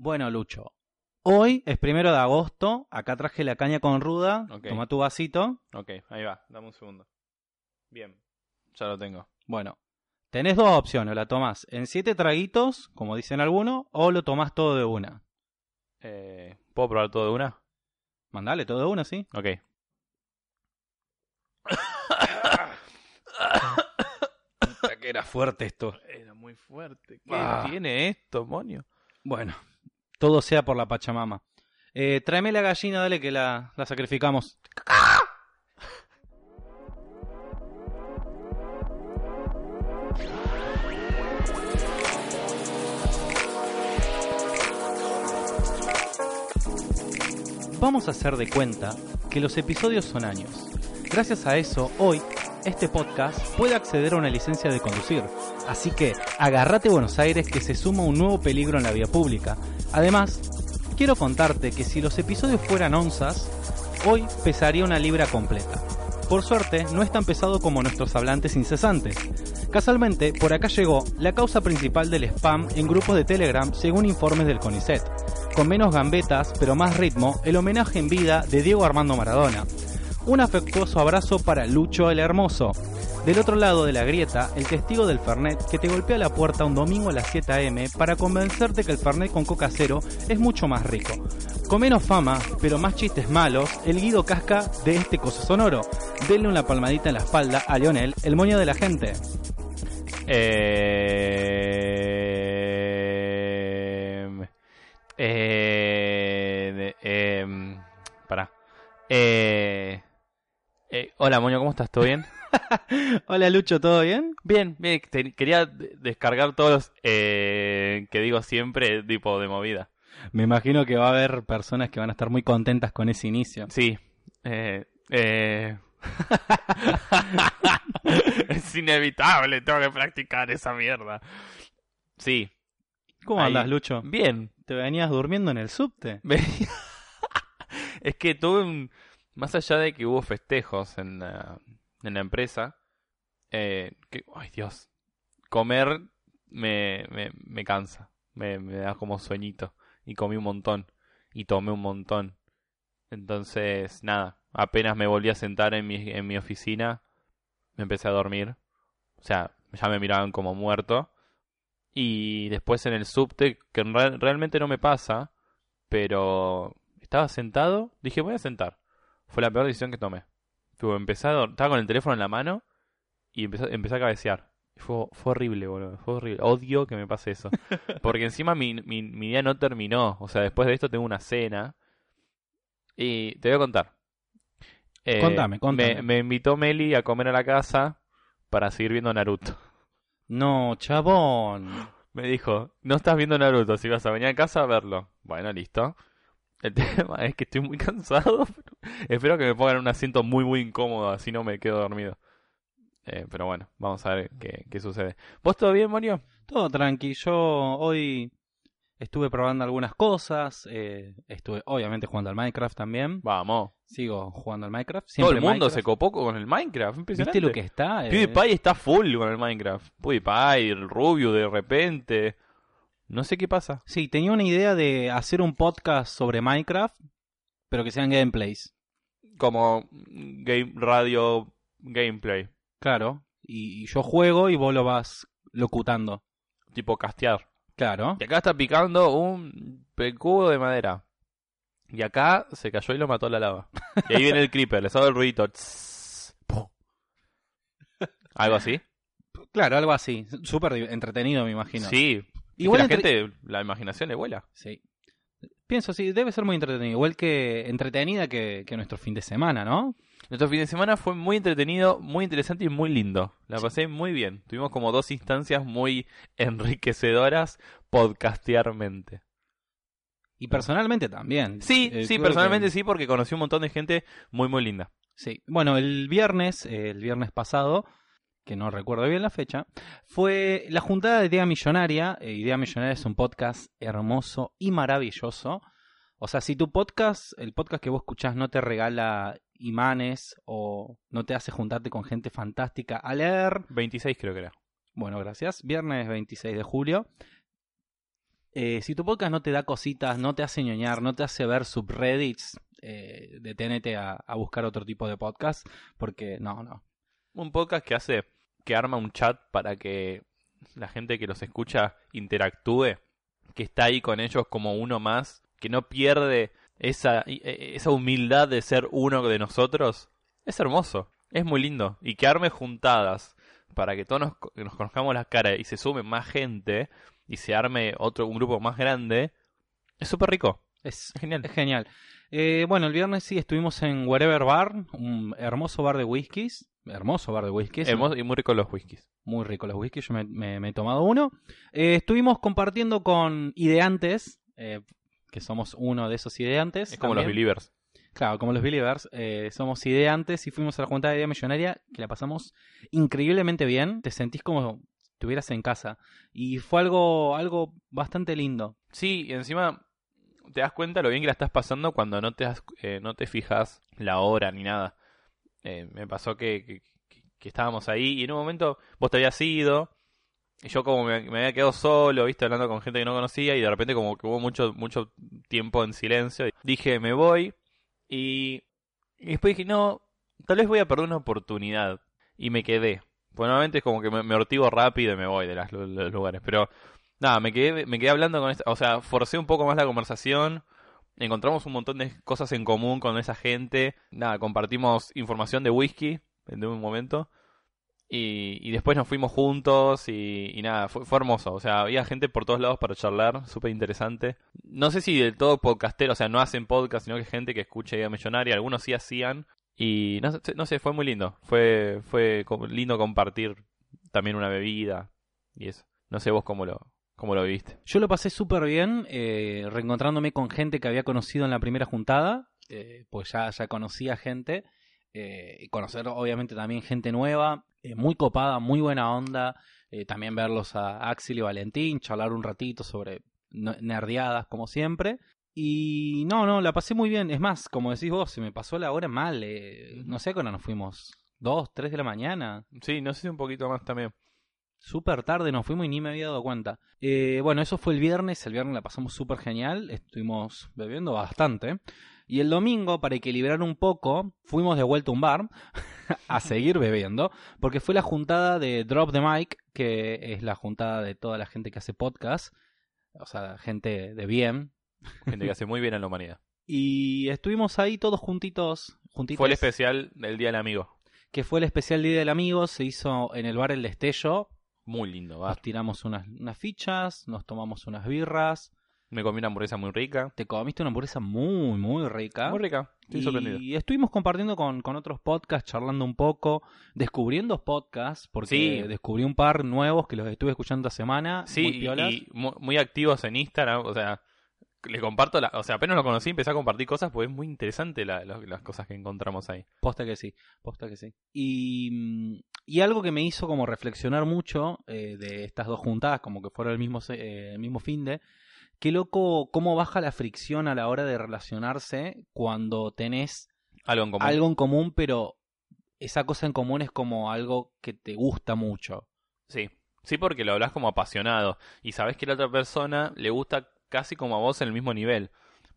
Bueno, Lucho, hoy es primero de agosto. Acá traje la caña con ruda. Toma tu vasito. Ok, ahí va, dame un segundo. Bien, ya lo tengo. Bueno, tenés dos opciones. La tomás en siete traguitos, como dicen algunos, o lo tomás todo de una. Eh, ¿Puedo probar todo de una? Mandale todo de una, ¿sí? Ok. Que era fuerte esto. Era muy fuerte. ¿Qué Ah. tiene esto, monio? Bueno, todo sea por la Pachamama. Eh, tráeme la gallina, dale que la, la sacrificamos. Vamos a hacer de cuenta que los episodios son años. Gracias a eso, hoy, este podcast puede acceder a una licencia de conducir. Así que, agárrate Buenos Aires que se suma un nuevo peligro en la vía pública. Además, quiero contarte que si los episodios fueran onzas, hoy pesaría una libra completa. Por suerte, no es tan pesado como nuestros hablantes incesantes. Casualmente, por acá llegó la causa principal del spam en grupos de Telegram según informes del CONICET. Con menos gambetas, pero más ritmo, el homenaje en vida de Diego Armando Maradona. Un afectuoso abrazo para Lucho el Hermoso. Del otro lado de la grieta, el testigo del Fernet que te golpea la puerta un domingo a las 7 am para convencerte que el Fernet con coca cero es mucho más rico. Con menos fama, pero más chistes malos, el Guido Casca de este coso sonoro. Denle una palmadita en la espalda a Lionel, el moño de la gente. Eh... Eh... de- em, pará. Eh... eh, hola, Moño, ¿cómo estás? ¿Todo bien? Hola Lucho, ¿todo bien? Bien, bien, te- quería de- descargar todos los eh, que digo siempre, tipo de movida. Me imagino que va a haber personas que van a estar muy contentas con ese inicio. Sí. Eh, eh... es inevitable, tengo que practicar esa mierda. Sí. ¿Cómo Ahí. andas, Lucho? Bien. ¿Te venías durmiendo en el subte? Es que tuve un... Más allá de que hubo festejos en la, en la empresa, eh, que... Ay, Dios. Comer me, me, me cansa. Me, me da como sueñito. Y comí un montón. Y tomé un montón. Entonces, nada. Apenas me volví a sentar en mi, en mi oficina, me empecé a dormir. O sea, ya me miraban como muerto. Y después en el subte, que re- realmente no me pasa, pero estaba sentado, dije, voy a sentar. Fue la peor decisión que tomé. Fue, empecé a estaba con el teléfono en la mano y empecé, empecé a cabecear. Fue, fue horrible, boludo. Fue horrible. Odio que me pase eso. Porque encima mi, mi, mi día no terminó. O sea, después de esto tengo una cena. Y te voy a contar. Eh, Contame, contame. Me, me invitó Meli a comer a la casa para seguir viendo Naruto. No, chabón. Me dijo, no estás viendo Naruto, si vas a venir a casa a verlo. Bueno, listo. El tema es que estoy muy cansado. pero espero que me pongan un asiento muy, muy incómodo, así no me quedo dormido. Eh, pero bueno, vamos a ver qué, qué sucede. ¿Vos todo bien, Mario? Todo tranqui. Yo hoy estuve probando algunas cosas. eh, estuve obviamente jugando al Minecraft también. Vamos. Sigo jugando al Minecraft. Todo el mundo Minecraft. se copó con el Minecraft. Impresionante. ¿Viste lo que está? Eh, PewDiePie está full con el Minecraft. PewDiePie, el Rubio de repente. No sé qué pasa. Sí, tenía una idea de hacer un podcast sobre Minecraft, pero que sean gameplays. Como game radio gameplay. Claro. Y, y yo juego y vos lo vas locutando. Tipo castear. Claro. Y acá está picando un pecudo de madera. Y acá se cayó y lo mató la lava. Y ahí viene el creeper, le sabe el ruidito. Tss. ¿Algo así? Claro, algo así. Súper entretenido, me imagino. Sí. Igual la entre- gente, la imaginación le vuela. Sí. Pienso, sí, debe ser muy entretenido. Igual que entretenida que, que nuestro fin de semana, ¿no? Nuestro fin de semana fue muy entretenido, muy interesante y muy lindo. La pasé muy bien. Tuvimos como dos instancias muy enriquecedoras podcastearmente. Y personalmente también. Sí, Eh, sí, personalmente que- sí, porque conocí un montón de gente muy, muy linda. Sí. Bueno, el viernes, eh, el viernes pasado, que no recuerdo bien la fecha, fue la juntada de Idea Millonaria. Eh, Idea Millonaria es un podcast hermoso y maravilloso. O sea, si tu podcast, el podcast que vos escuchás no te regala imanes o no te hace juntarte con gente fantástica a leer, 26 creo que era. bueno, gracias. Viernes 26 de julio. Eh, si tu podcast no te da cositas, no te hace ñoñar, no te hace ver subreddits, eh, deténete a, a buscar otro tipo de podcast, porque no, no. Un podcast que hace, que arma un chat para que la gente que los escucha interactúe, que está ahí con ellos como uno más, que no pierde esa, e- esa humildad de ser uno de nosotros, es hermoso, es muy lindo. Y que arme juntadas para que todos nos, co- nos conozcamos las caras y se sume más gente y se arme otro un grupo más grande, es súper rico, Es, es genial. es genial. Eh, bueno, el viernes sí estuvimos en Wherever Bar, un hermoso bar de whiskies. Hermoso bar de whiskies. Hermoso y muy rico los whiskies. Muy rico los whiskies, yo me, me- me he tomado uno. Eh, estuvimos compartiendo con ideantes, eh, que somos uno de esos ideantes. Es como los believers. Claro, como los Believers, eh, somos ideantes y fuimos a la Junta de Idea Millonaria, que la pasamos increíblemente bien. Te sentís como si estuvieras en casa. Y fue algo, algo bastante lindo. Sí, y encima te das cuenta lo bien que la estás pasando cuando no te, eh, no te fijas la hora ni nada. Eh, me pasó que, que, estábamos ahí y en un momento vos te habías ido y yo como me, había quedado solo, viste, hablando con gente que no conocía y de repente como que hubo mucho, mucho tiempo en silencio. Dije, me voy y, después dije, no, tal vez voy a perder una oportunidad y me quedé. Pues normalmente es como que me, me ortigo rápido y me voy de las- los lugares, pero Nada, me quedé, me quedé hablando con esta, o sea, forcé un poco más la conversación, encontramos un montón de cosas en común con esa gente, nada, compartimos información de whisky en un momento, y, y después nos fuimos juntos y, nada, fue, fue hermoso, o sea, había gente por todos lados para charlar, súper interesante. No sé si del todo podcastero, o sea, no hacen podcast, sino que gente que escucha Idea Millonaria, algunos sí hacían, y no no sé, fue muy lindo, fue, fue lindo compartir también una bebida y eso. No sé vos cómo lo, cómo lo viviste. Yo lo pasé súper bien, eh, reencontrándome con gente que había conocido en la primera juntada, eh, pues ya, ya conocía gente, eh, y conocer obviamente también gente nueva, eh, muy copada, muy buena onda, también verlos a Axel y Valentín, charlar un ratito sobre nerdeadas como siempre. Y no, no, la pasé muy bien. Es más, como decís vos, se me pasó la hora mal. eh, no sé cuándo nos fuimos. Dos, tres de la mañana. Sí, no sé si un poquito más también. Súper tarde nos fuimos y ni me había dado cuenta. Eh, bueno, eso fue el viernes. El viernes la pasamos súper genial. Estuvimos bebiendo bastante. Y el domingo, para equilibrar un poco, fuimos de vuelta a un bar a seguir bebiendo. Porque fue la juntada de Drop the Mic, que es la juntada de toda la gente que hace podcast. O sea, gente de bien. Gente que hace muy bien a la humanidad. Y estuvimos ahí todos juntitos. juntitos Fue el especial del Día del Amigo. que fue el especial Día del Amigo. Se hizo en el bar El Destello. Muy lindo, va. Nos tiramos unas, unas fichas, nos tomamos unas birras. Me comí una hamburguesa muy rica. Te comiste una hamburguesa muy, muy rica. Muy rica. Estoy sorprendido. y estuvimos compartiendo con, con otros podcasts, charlando un poco, descubriendo podcasts, porque Sí. descubrí un par nuevos que los estuve escuchando esta semana. Sí, muy y, piolas. y mu- muy activos en Instagram. O sea, le comparto, la, o sea, apenas lo conocí, empecé a compartir cosas porque es muy interesante la- las cosas que encontramos ahí. Posta que sí, posta que sí. Y, mm, y algo que me hizo como reflexionar mucho eh, de estas dos juntadas, como que fueron el mismo, eh, el mismo fin de, qué loco cómo baja la fricción a la hora de relacionarse cuando tenés Algo en común. algo en común, pero esa cosa en común es como algo que te gusta mucho. Sí, sí, porque lo hablas como apasionado y sabes que la otra persona le gusta casi como a vos en el mismo nivel.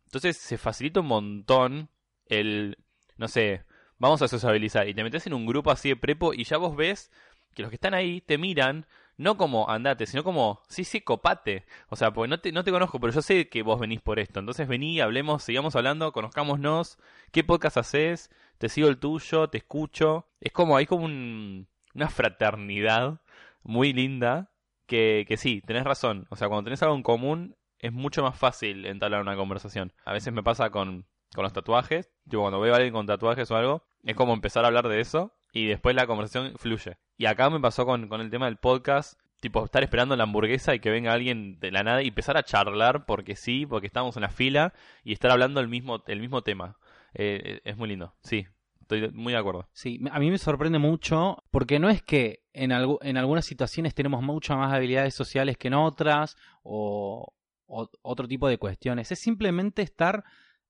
Entonces se facilita un montón el, no sé, vamos a sociabilizar y te metes en un grupo así de prepo y ya vos ves que los que están ahí te miran no como andate, sino como, sí, sí, copate. O sea, porque no te, no te conozco, pero yo sé que vos venís por esto. Entonces vení, hablemos, sigamos hablando, conozcámonos. ¿Qué podcast haces? Te sigo el tuyo, te escucho. Es como, hay como un- una fraternidad muy linda que, que sí, tenés razón. O sea, cuando tenés algo en común es mucho más fácil entablar una conversación. A veces me pasa con, con los tatuajes. Tipo, cuando veo a alguien con tatuajes o algo, es como empezar a hablar de eso y después la conversación fluye. Y acá me pasó con, con el tema del podcast. Tipo, estar esperando la hamburguesa y que venga alguien de la nada y empezar a charlar porque sí, porque estamos en la fila y estar hablando el mismo, el mismo tema. Eh, es muy lindo, sí, estoy muy de acuerdo. Sí, a mí me sorprende mucho porque no es que en, algu- en algunas situaciones tenemos muchas más habilidades sociales que en otras o, o otro tipo de cuestiones. Es simplemente estar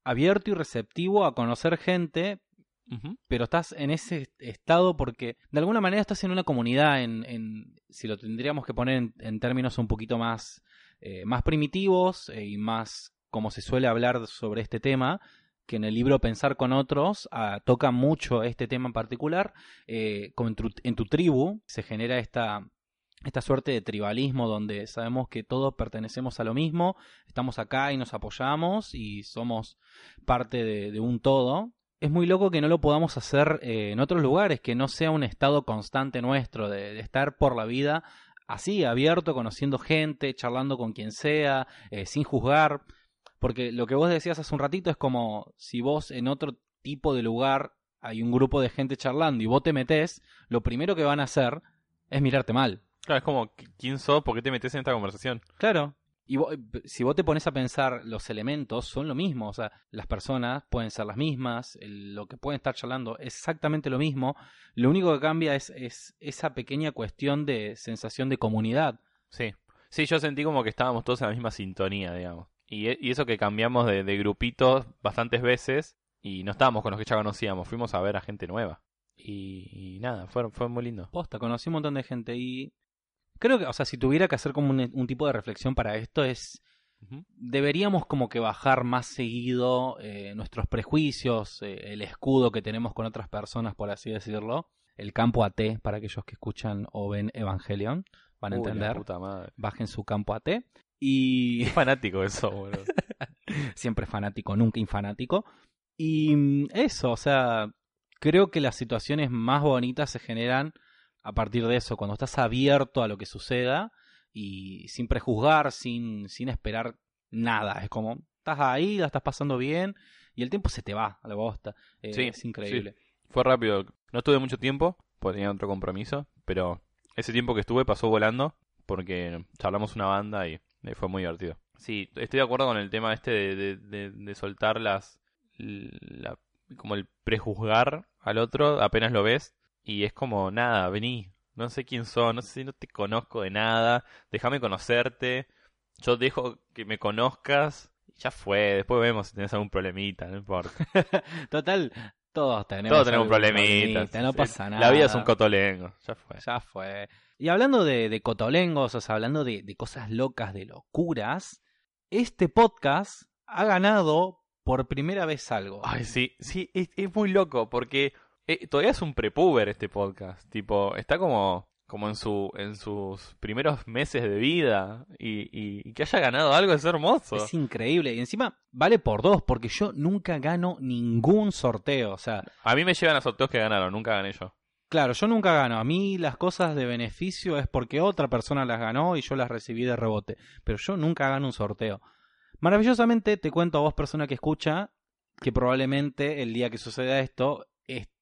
abierto y receptivo a conocer gente, pero estás en ese estado porque de alguna manera estás en una comunidad, en, en si lo tendríamos que poner en, en términos un poquito más eh, más primitivos eh, y más como se suele hablar sobre este tema, que en el libro Pensar con otros ah, toca mucho este tema en particular. Eh, tu, en tu tribu se genera esta, esta suerte de tribalismo donde sabemos que todos pertenecemos a lo mismo, estamos acá y nos apoyamos y somos parte de, un todo. Es muy loco que no lo podamos hacer eh, en otros lugares, que no sea un estado constante nuestro de, de estar por la vida así, abierto, conociendo gente, charlando con quien sea, eh, sin juzgar. Porque lo que vos decías hace un ratito es como si vos en otro tipo de lugar hay un grupo de gente charlando y vos te metés, lo primero que van a hacer es mirarte mal. Claro, es como, ¿quién sos? ¿Por qué te metes en esta conversación? Claro. Y vos- si vos te pones a pensar, los elementos son lo mismo. O sea, las personas pueden ser las mismas, el- lo que pueden estar charlando es exactamente lo mismo. Lo único que cambia es, es esa pequeña cuestión de sensación de comunidad. Sí. Sí, yo sentí como que estábamos todos en la misma sintonía, digamos. Y, y eso que cambiamos de, de grupitos bastantes veces y no estábamos con los que ya conocíamos, fuimos a ver a gente nueva. Y, y nada, fue, fue muy lindo. Posta, conocí un montón de gente y creo que, o sea, si tuviera que hacer como un, un tipo de reflexión para esto es deberíamos como que bajar más seguido eh, nuestros prejuicios, eh, el escudo que tenemos con otras personas, por así decirlo, el campo AT para aquellos que escuchan o ven Evangelion, van a Uy, entender, puta madre. bajen su campo AT y Qué fanático eso, boludo. siempre fanático, nunca infanático. Y mm, eso, o sea, creo que las situaciones más bonitas se generan a partir de eso, cuando estás abierto a lo que suceda y sin prejuzgar, sin, sin esperar nada. Es como, estás ahí, la estás pasando bien y el tiempo se te va a la bosta. Eh, Sí, es increíble. Fue rápido. No estuve mucho tiempo, porque tenía otro compromiso, pero ese tiempo que estuve pasó volando, porque charlamos una banda y eh, fue muy divertido. Sí, estoy de acuerdo con el tema este de, de, de- de soltar las... la- como el prejuzgar al otro apenas lo ves y es como, nada, vení, no sé quién sos, no sé, no te conozco de nada, déjame conocerte, yo dejo que me conozcas, y ya fue, después vemos si tenés algún problemita, no importa. Total, todos tenemos, Todos tenemos problemitas. problemita, No pasa nada. La vida es un cotolengo, ya fue. Ya fue. Y hablando de, de cotolengos, o sea, hablando de, de cosas locas, de locuras, este podcast ha ganado por primera vez algo. Ay, sí, sí, es, es muy loco porque eh, todavía es un prepuber este podcast. Tipo, está como, como en, su, en sus primeros meses de vida y, y- y que haya ganado algo es hermoso. Es increíble. Y encima vale por dos, porque yo nunca gano ningún sorteo. O sea, A mí me llegan a sorteos que ganaron, nunca gané yo. claro, yo nunca gano. A mí las cosas de beneficio es porque otra persona las ganó y yo las recibí de rebote. Pero yo nunca gano un sorteo. Maravillosamente te cuento a vos, persona que escucha, que probablemente el día que suceda esto,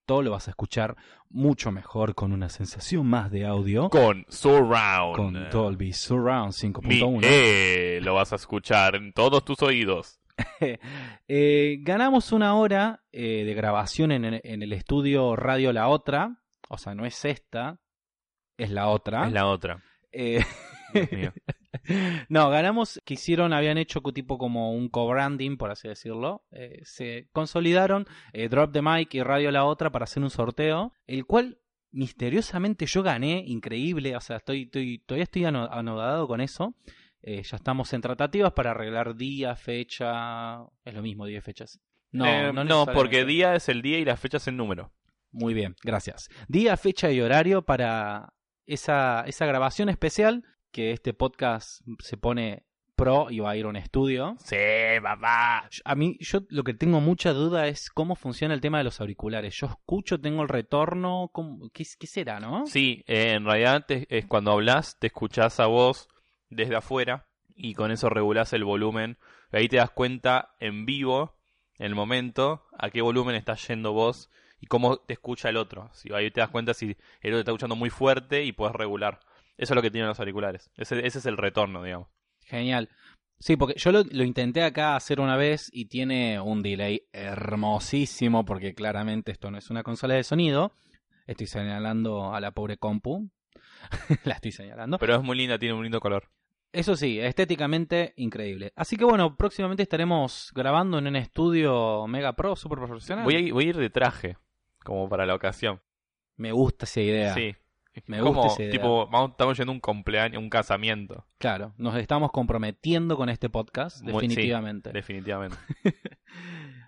esto lo vas a escuchar mucho mejor con una sensación más de audio. Con Surround. Con Dolby Surround Mi 5.1. E lo vas a escuchar en todos tus oídos. Eh, ganamos una hora eh, de grabación en, el- en el estudio Radio La Otra. O sea, no es esta, es la otra. Es la otra. Eh, Dios mío. no, ganamos que hicieron, habían hecho tipo como un co-branding, por así decirlo. Eh, se consolidaron eh, Drop the Mic y Radio La Otra para hacer un sorteo, el cual misteriosamente yo gané, increíble. O sea, estoy, estoy- todavía estoy ano- anodado con eso. Eh, ya estamos en tratativas para arreglar día, fecha. Es lo mismo, día y fechas. No, no, no, porque día es el día y la fecha es el número. Muy bien, gracias. Día, fecha y horario para esa, esa grabación especial que este podcast se pone pro y va a ir a un estudio. Sí, papá. A mí, yo lo que tengo mucha duda es cómo funciona el tema de los auriculares. Yo escucho, tengo el retorno, ¿cómo- ¿qué, qué será, no? Sí, eh, en realidad te- es cuando hablas, te escuchás a vos desde afuera y con eso regulás el volumen. Ahí te das cuenta en vivo, en el momento, a qué volumen estás yendo vos y cómo te escucha el otro. Si, ahí te das cuenta si el otro te está escuchando muy fuerte y puedes regular. Eso es lo que tienen los auriculares. Ese, ese es el retorno, digamos. Genial. Sí, porque yo lo, lo intenté acá hacer una vez y tiene un delay hermosísimo porque claramente esto no es una consola de sonido. Estoy señalando a la pobre compu. la estoy señalando. Pero es muy linda, tiene un lindo color. Eso sí, estéticamente increíble. Así que bueno, próximamente estaremos grabando en un estudio Mega Pro, super profesional. Voy a, ir- voy a ir de traje, como para la ocasión. Me gusta esa idea. Sí, Me Como, gusta idea. tipo, vamos, estamos yendo a un cumpleaños, un casamiento. Claro, nos estamos comprometiendo con este podcast, Muy- sí, definitivamente. Definitivamente.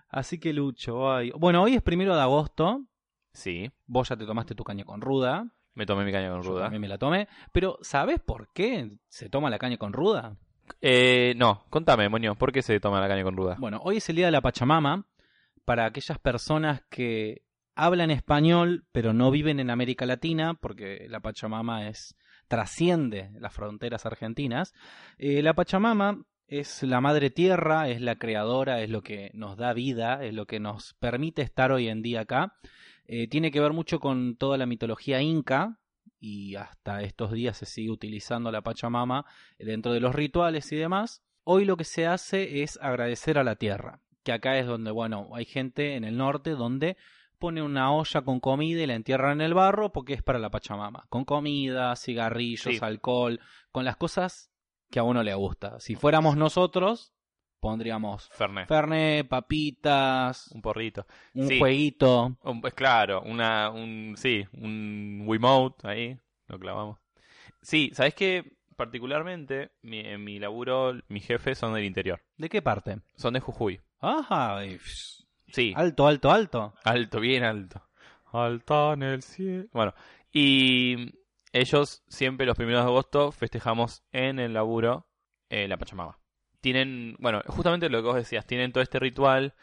Así que Lucho, ay. bueno, hoy es primero de agosto. Sí, Vos ya te tomaste tu caña con ruda. me tomé mi caña con Yo ruda. también me la tomé. Pero, ¿sabes por qué se toma la caña con ruda? Eh, no, contame, Moño, ¿por qué se toma la caña con ruda? Bueno, hoy es el día de la Pachamama. Para aquellas personas que hablan español, pero no viven en América Latina, porque la Pachamama es trasciende las fronteras argentinas. Eh, la Pachamama es la madre tierra, es la creadora, es lo que nos da vida, es lo que nos permite estar hoy en día acá. Eh, tiene que ver mucho con toda la mitología inca y hasta estos días se sigue utilizando la Pachamama dentro de los rituales y demás. Hoy lo que se hace es agradecer a la tierra, que acá es donde, bueno, hay gente en el norte donde pone una olla con comida y la entierra en el barro porque es para la Pachamama, con comida, cigarrillos, Sí. alcohol, con las cosas que a uno le gusta. Si fuéramos nosotros, pondríamos Fernet. Fernet, papitas, Un porrito. un Sí. jueguito. Un- pues claro, una, un, sí, un Wiimote ahí, lo clavamos. Sí, ¿sabes qué? Particularmente, mi, en mi laburo, mis jefes son del interior. ¿De qué parte? Son de Jujuy. Ajá, y, Sí, alto, alto, alto. alto, bien alto. Alta en el cielo. Bueno, y ellos siempre los primeros de agosto festejamos en el laburo eh, la Pachamama. Tienen, bueno, justamente lo que vos decías, tienen todo este ritual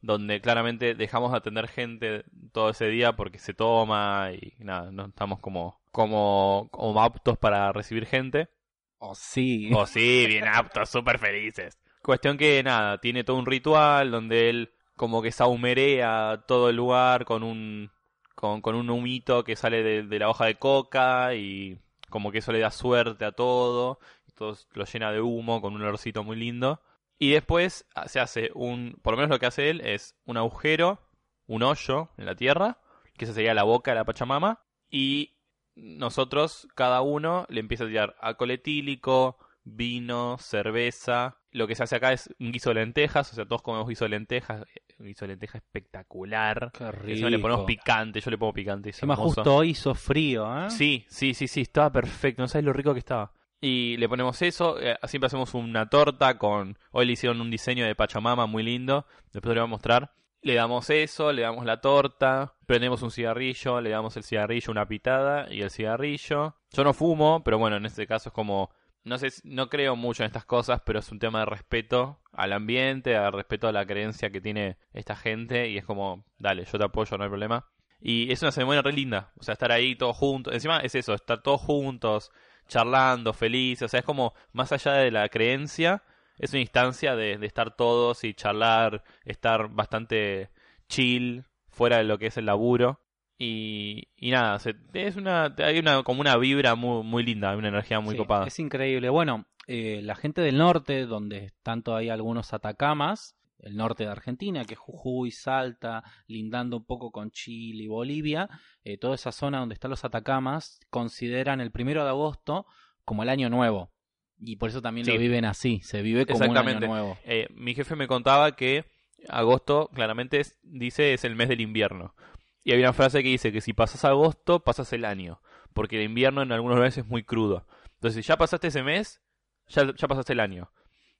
donde claramente dejamos de atender gente todo ese día porque se toma y nada, no estamos como, como, como aptos para recibir gente. Oh, sí. Oh, sí, bien aptos, súper felices. Cuestión que nada, tiene todo un ritual donde él como que saumerea todo el lugar con un con, un humito que sale de, la hoja de coca y como que eso le da suerte a todo. Todo lo llena de humo con un olorcito muy lindo. Y después se hace un, por lo menos lo que hace él es un agujero, un hoyo en la tierra, que esa sería la boca de la Pachamama, y nosotros, cada uno, le empieza a tirar alcohol etílico, vino, cerveza. Lo que se hace acá es un guiso de lentejas, o sea, todos comemos guiso de lentejas, un guiso de lentejas espectacular. Qué rico. Encima le ponemos picante, yo le pongo picante. es hermoso. justo hoy hizo frío, ¿eh? Sí, sí, sí, sí, estaba perfecto, no sabes lo rico que estaba. Y le ponemos eso, eh, siempre hacemos una torta con... Hoy le hicieron un diseño de Pachamama muy lindo, después lo voy a mostrar. Le damos eso, le damos la torta, prendemos un cigarrillo, le damos el cigarrillo, una pitada y el cigarrillo. Yo no fumo, pero bueno, en este caso es como... No sé, no creo mucho en estas cosas, pero es un tema de respeto al ambiente, al respeto a la creencia que tiene esta gente y es como, dale, yo te apoyo, no hay problema. Y es una ceremonia re linda, o sea, estar ahí todos juntos. Encima es eso, estar todos juntos, charlando, felices. O sea, es como, más allá de la creencia, es una instancia de, de estar todos y charlar, estar bastante chill, fuera de lo que es el laburo. Y, y nada, se- es una, hay una, como una vibra muy, muy linda, una energía muy Sí, copada. Es increíble. Bueno, eh, la gente del norte, donde tanto hay algunos atacamas, el norte de Argentina, que es Jujuy, Salta, lindando un poco con Chile y Bolivia, eh, toda esa zona donde están los atacamas, consideran el primero de agosto como el año nuevo. Y por eso también Sí. lo viven así, se vive como un año Exactamente. nuevo. Eh, mi jefe me contaba que agosto claramente es- dice es el mes del invierno. Y hay una frase que dice que si pasas agosto, pasas el año. Porque el invierno en algunos lugares es muy crudo. Entonces, si ya pasaste ese mes, ya, ya pasaste el año.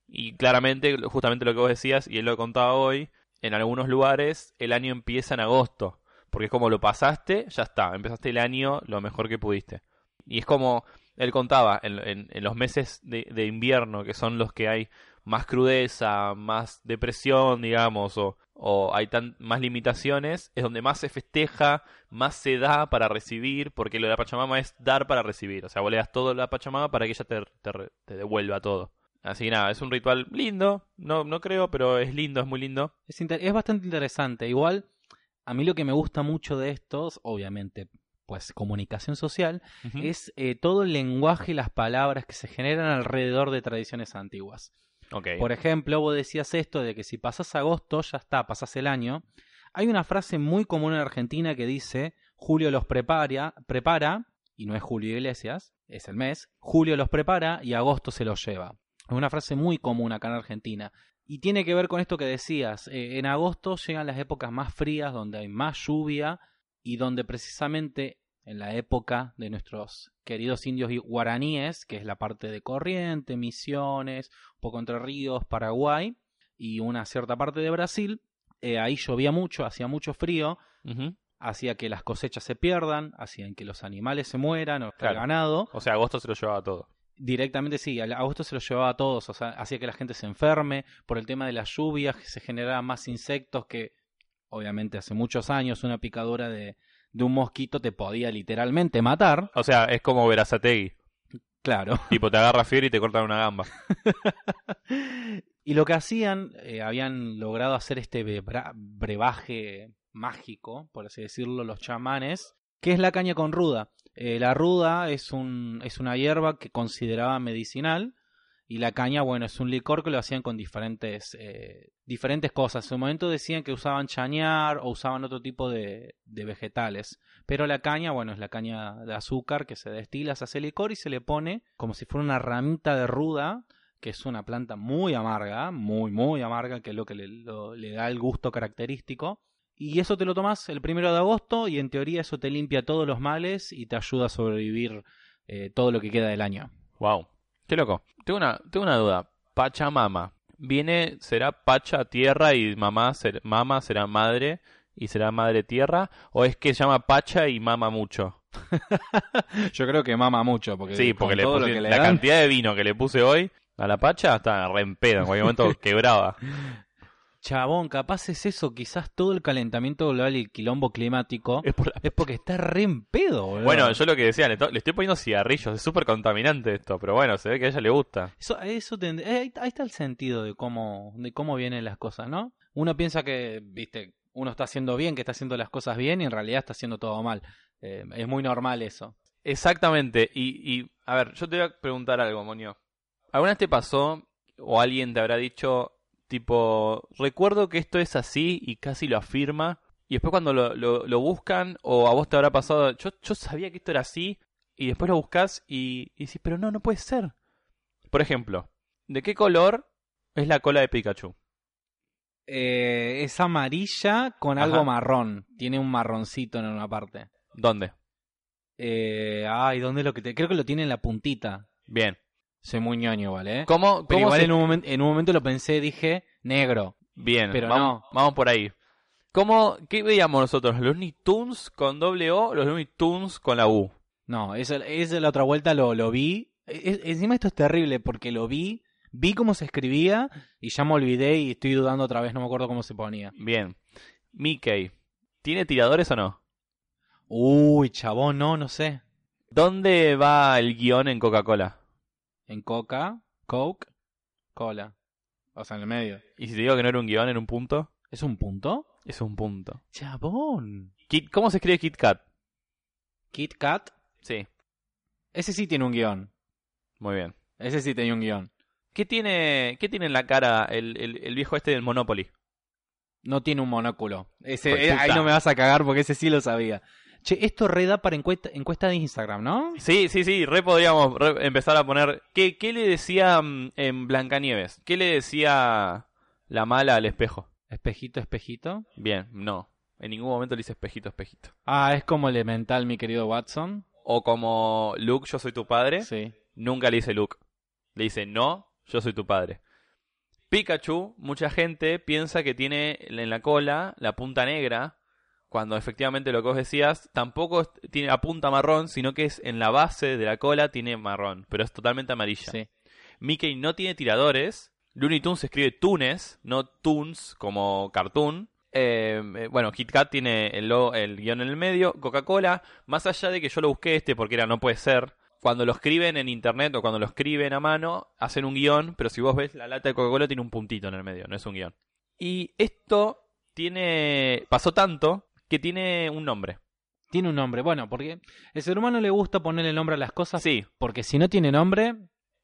Y claramente, justamente lo que vos decías, y él lo contaba hoy, en algunos lugares el año empieza en agosto. Porque es como lo pasaste, ya está, empezaste el año lo mejor que pudiste. Y es como él contaba, en, en- en los meses de, de invierno, que son los que hay más crudeza, más depresión, digamos, o, o hay tan, más limitaciones, es donde más se festeja, más se da para recibir, porque lo de la Pachamama es dar para recibir. O sea, vos le das todo a la Pachamama para que ella te, te, devuelva todo. Así que nada, es un ritual lindo, no, no creo, pero es lindo, es muy lindo. Es, inter- es bastante interesante. Igual, a mí lo que me gusta mucho de estos, obviamente, pues comunicación social, es eh, todo el lenguaje y las palabras que se generan alrededor de tradiciones antiguas. Por ejemplo, vos decías esto de que si pasas agosto, ya está, pasas el año. Hay una frase muy común en Argentina que dice, Julio los prepara, prepara, y no es Julio Iglesias, es el mes, Julio los prepara y agosto se los lleva. Es una frase muy común acá en Argentina. Y tiene que ver con esto que decías. eh, en agosto llegan las épocas más frías, donde hay más lluvia y donde precisamente en la época de nuestros queridos indios guaraníes, que es la parte de Corriente, Misiones, un poco Entre Ríos, Paraguay y una cierta parte de Brasil. Eh, ahí llovía mucho, hacía mucho frío, hacía que las cosechas se pierdan, hacían que los animales se mueran o el Claro. ganado. O sea, agosto se lo llevaba todo. Directamente sí, agosto se lo llevaba a todos, o sea, hacía que la gente se enferme por el tema de las lluvias, que se generaban más insectos que, obviamente, hace muchos años una picadura de, de un mosquito te podía literalmente matar. O sea, es como Verazategui. Claro. tipo, te agarra fiebre y te cortan una gamba. y lo que hacían, eh, habían logrado hacer este brebaje mágico, por así decirlo, los chamanes, que es la caña con ruda. Eh, la ruda es, un, es una hierba que consideraba medicinal y la caña, bueno, es un licor que lo hacían con diferentes, eh, diferentes cosas. En su momento decían que usaban chañar o usaban otro tipo de, de vegetales. Pero la caña, bueno, es la caña de azúcar que se destila, se hace licor y se le pone como si fuera una ramita de ruda que es una planta muy amarga, muy, muy amarga, que es lo que le, le da el gusto característico. Y eso te lo tomas el primero de agosto y en teoría eso te limpia todos los males y te ayuda a sobrevivir eh, todo lo que queda del año. Wow. Qué loco. Tengo una, tengo una duda. Pachamama. Viene, será Pacha tierra y mamá, ser- mama será madre y será madre tierra. ¿O es que se llama Pacha y mama mucho? Yo creo que mama mucho, porque, Sí, porque le puse- lo que le la dan- cantidad de vino que le puse hoy a la Pacha está re en pedo. En cualquier momento quebraba. Chabón, capaz es eso, quizás todo el calentamiento global y el quilombo climático Es por la- es porque está re en pedo, boludo. Bueno, yo lo que decía, le, to- le estoy poniendo cigarrillos. Es súper contaminante esto. Pero bueno, se ve que a ella le gusta. Eso, eso tend- eh, ahí, ahí está el sentido de cómo, de cómo vienen las cosas, ¿no? Uno piensa que, viste, uno está haciendo bien, que está haciendo las cosas bien y en realidad está haciendo todo mal. Eh, es muy normal eso. Exactamente. Y, y, a ver, yo te voy a preguntar algo, Moño. ¿Alguna vez te pasó o alguien te habrá dicho, tipo, recuerdo que esto es así y casi lo afirma? Y después cuando lo, lo, lo buscan o a vos te habrá pasado, yo, yo sabía que esto era así y después lo buscas y, y decís, pero no, no puede ser. Por ejemplo, ¿de qué color es la cola de Pikachu? Eh, es amarilla con Ajá. algo marrón. Tiene un marroncito en una parte. ¿Dónde? Eh, ay, ¿dónde lo que te.? Creo que lo tiene en la puntita. Bien. Soy muy ñoño, ¿vale? ¿Cómo, Pero cómo igual se- en, un momento, en un momento lo pensé, dije negro. Bien, Pero vamos, no. vamos por ahí. ¿Cómo, ¿Qué veíamos nosotros? ¿Los Looney Tunes con doble O o los Looney Tunes con la U? No, esa, esa la otra vuelta lo, lo vi. E- e- encima esto es terrible porque lo vi, vi cómo se escribía y ya me olvidé y estoy dudando otra vez, no me acuerdo cómo se ponía. Bien. Mickey, ¿tiene tiradores o no? Uy, chabón, no, no sé. ¿Dónde va el guion en Coca-Cola? En Coca, Coke, Cola. O sea, en el medio. Y si te digo que no era un guion, era un punto, ¿Es un punto? es un punto. Chabón. Kit- ¿Cómo se escribe Kit Kat? Kit Kat. Sí, Ese sí tiene un guion. muy bien. Ese sí tenía un guion. ¿Qué tiene, qué tiene en la cara el, el- el viejo este del Monopoly? No tiene un monóculo. Ese, Pues eh, ahí no me vas a cagar porque ese sí lo sabía. Che, esto reda para encuesta, encuesta de Instagram, ¿no? Sí, sí, sí, re podríamos re- empezar a poner... ¿Qué, qué le decía mm, en Blancanieves? ¿Qué le decía la mala al espejo? Espejito, espejito. Bien, no. En ningún momento le dice espejito, espejito. Ah, es como elemental, mi querido Watson. O como Luke, yo soy tu padre. Sí. Nunca le dice Luke. Le dice, no, yo soy tu padre. Pikachu, mucha gente piensa que tiene en la cola la punta negra, cuando efectivamente lo que vos decías tampoco tiene la punta marrón, sino que es en la base de la cola tiene marrón, pero es totalmente amarilla. Sí. Mickey no tiene tiradores. Looney Tunes se escribe Tunes, no Toons como cartoon. Eh, eh, bueno, Kit Kat tiene el, el guion en el medio. Coca-Cola, más allá de que yo lo busqué este porque era no puede ser. Cuando lo escriben en internet o cuando lo escriben a mano, hacen un guion, pero si vos ves la lata de Coca-Cola tiene un puntito en el medio, no es un guion. Y esto tiene. pasó tanto que tiene un nombre. Tiene un nombre. Bueno, porque el ser humano le gusta ponerle nombre a las cosas. Sí, Porque si no tiene nombre,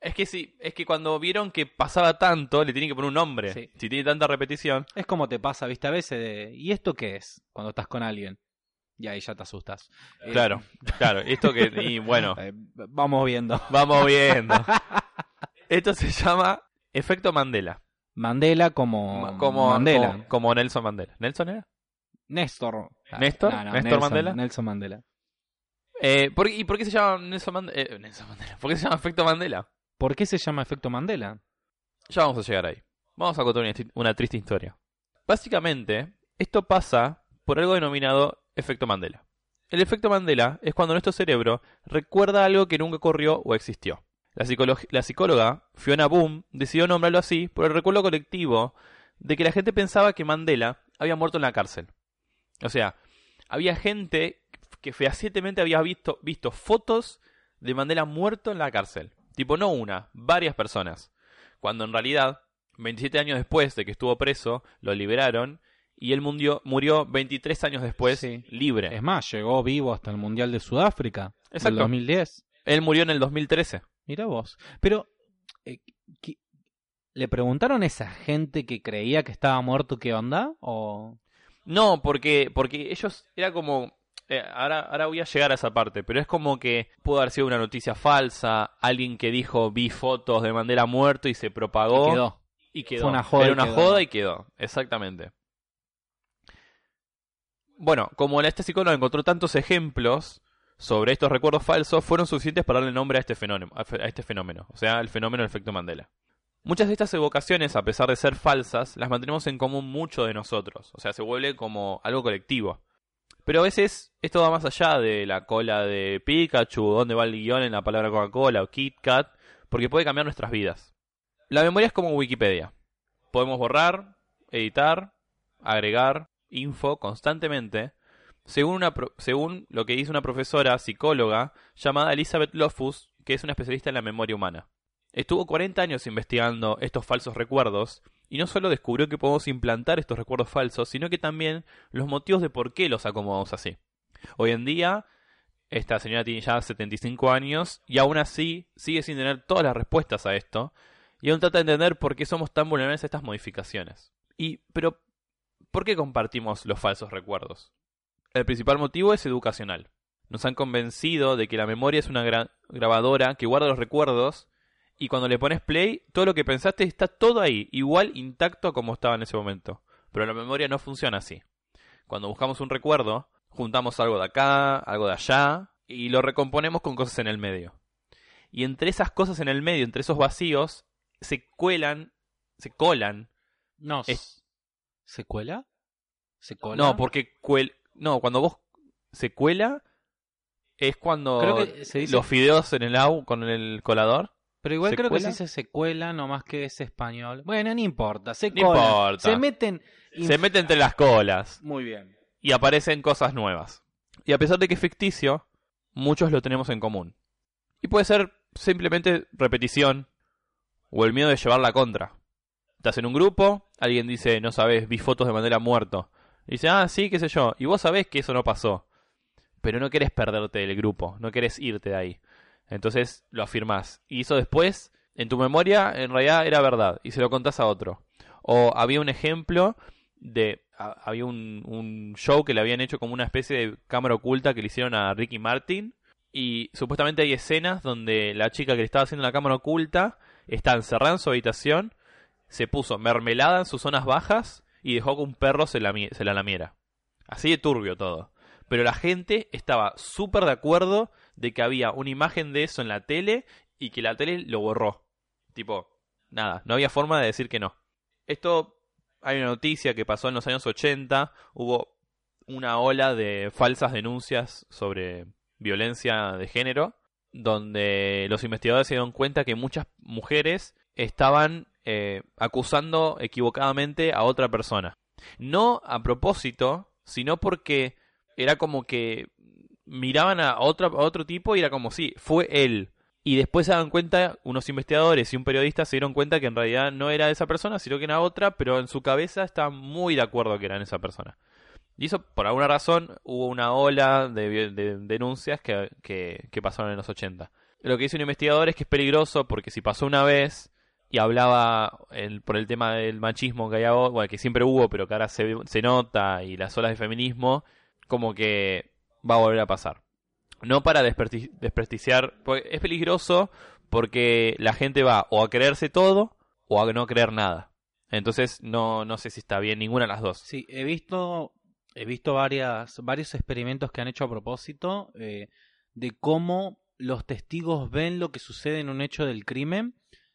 es que sí, es que cuando vieron que pasaba tanto, le tienen que poner un nombre. Sí. Si tiene tanta repetición. es como te pasa, viste, a veces de, ¿y esto qué es? Cuando estás con alguien. Y ahí ya te asustas. Eh, Claro, claro. Esto que. Y bueno, eh, vamos viendo. vamos viendo. Esto se llama efecto Mandela. Mandela como, Ma- Como, Mandela. como, como Nelson Mandela. ¿Nelson era? Néstor. ¿Néstor? ¿Néstor Nelson, Mandela? Nelson Mandela. Eh, ¿por, ¿Y por qué se llama Nelson Mandela? Eh, Nelson Mandela. ¿Por qué se llama efecto Mandela? ¿Por qué se llama efecto Mandela? Ya vamos a llegar ahí. Vamos a contar una, tri- una triste historia. Básicamente, esto pasa por algo denominado efecto Mandela. El efecto Mandela es cuando nuestro cerebro recuerda algo que nunca ocurrió o existió. La psicóloga Fiona Boom decidió nombrarlo así por el recuerdo colectivo de que la gente pensaba que Mandela había muerto en la cárcel. O sea, había gente que fehacientemente había visto, visto fotos de Mandela muerto en la cárcel. Tipo, no una, varias personas. Cuando en realidad, 27 años después de que estuvo preso, lo liberaron y él murió, murió 23 años después Sí. libre. Es más, llegó vivo hasta el Mundial de Sudáfrica. Del Exacto. 2010. Él murió en el 2013. Mira vos. Pero, eh, ¿qué- ¿le preguntaron a esa gente que creía que estaba muerto qué onda? ¿O No, porque, porque ellos era como... eh, ahora, ahora voy a llegar a esa parte, pero es como que pudo haber sido una noticia falsa, alguien que dijo vi fotos de Mandela muerto y se propagó quedó? y quedó. Fue una joda Era y una joda y quedó, exactamente. Bueno, como la este psicólogo encontró tantos ejemplos sobre estos recuerdos falsos, fueron suficientes para darle nombre a este fenómeno, a fe- a este fenómeno, o sea, el fenómeno del efecto Mandela. Muchas de estas evocaciones, a pesar de ser falsas, las mantenemos en común mucho de nosotros, o sea, se vuelve como algo colectivo. Pero a veces esto va más allá de la cola de Pikachu, dónde va el guion en la palabra Coca-Cola o Kit Kat, porque puede cambiar nuestras vidas. La memoria es como Wikipedia. Podemos borrar, editar, agregar info constantemente, según, según lo que dice una profesora psicóloga llamada Elizabeth Lofus, que es una especialista en la memoria humana. Estuvo 40 años investigando estos falsos recuerdos y no solo descubrió que podemos implantar estos recuerdos falsos, sino que también los motivos de por qué los acomodamos así. Hoy en día, esta señora tiene ya 75 años y aún así sigue sin tener todas las respuestas a esto y aún trata de entender por qué somos tan vulnerables a estas modificaciones. Y, pero, ¿por qué compartimos los falsos recuerdos? El principal motivo es educacional. Nos han convencido de que la memoria es una gra- grabadora que guarda los recuerdos y cuando le pones play, todo lo que pensaste está todo ahí, igual intacto como estaba en ese momento. Pero la memoria no funciona así. Cuando buscamos un recuerdo, juntamos algo de acá, algo de allá, y lo recomponemos con cosas en el medio. Y entre esas cosas en el medio, entre esos vacíos, se cuelan, se colan. No. Es- ¿Se cuela? ¿Se cola? No, porque cuel, no, cuando vos se cuela es cuando Creo que se dice- los fideos en el agua con el colador. Pero igual creo que se dice secuela, no más que es español. Bueno, no importa, se No colan. importa. Se meten... Se mete entre las colas. Muy bien. y aparecen cosas nuevas. Y a pesar de que es ficticio, muchos lo tenemos en común. Y puede ser simplemente repetición o el miedo de llevar la contra. Estás en un grupo, alguien dice, no sabes, vi fotos de Mandela muerto. Y dice, ah, sí, qué sé yo. Y vos sabés que eso no pasó. Pero no querés perderte del grupo, no querés irte de ahí. Entonces lo afirmás. Y eso después, en tu memoria, en realidad era verdad. Y se lo contás a otro. O había un ejemplo de había un, un show que le habían hecho como una especie de cámara oculta que le hicieron a Ricky Martin y supuestamente hay escenas donde la chica que le estaba haciendo la cámara oculta está encerrada en su habitación, se puso mermelada en sus zonas bajas y dejó que un perro se la, se la lamiera. Así de turbio todo. Pero la gente estaba súper de acuerdo de que había una imagen de eso en la tele y que la tele lo borró. Tipo, nada, no había forma de decir que no. Esto hay una noticia que pasó en los años 80, hubo una ola de falsas denuncias sobre violencia de género, donde los investigadores se dieron cuenta que muchas mujeres estaban eh, acusando equivocadamente a otra persona. No a propósito, sino porque era como que miraban a, otra, a otro tipo y era como, sí, fue él. Y después se dan cuenta, unos investigadores y un periodista se dieron cuenta que en realidad no era esa persona, sino que era otra, pero en su cabeza estaban muy de acuerdo que eran esa persona. Y eso, por alguna razón, hubo una ola de, denuncias que, que, pasaron en los 80. Lo que dice un investigador es que es peligroso porque si pasó una vez y hablaba por el tema del machismo que hay ahora, bueno, que siempre hubo, pero que ahora se, se nota, y las olas de feminismo, como que va a volver a pasar no para desprestigiar, porque es peligroso porque la gente va o a creerse todo o a no creer nada. Entonces no, no sé si está bien ninguna de las dos. Sí, he visto, he visto varias, varios experimentos que han hecho a propósito, eh, de cómo los testigos ven lo que sucede en un hecho del crimen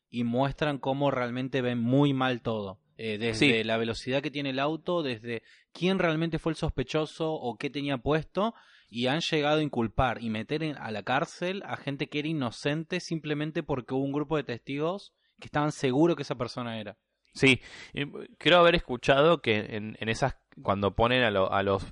y muestran cómo realmente ven muy mal todo. Eh, desde Sí. la velocidad que tiene el auto, desde quién realmente fue el sospechoso o qué tenía puesto, y han llegado a inculpar y meter en- a la cárcel a gente que era inocente simplemente porque hubo un grupo de testigos que estaban seguros que esa persona era. Sí, creo haber escuchado que en, en esas, cuando ponen a, lo- a los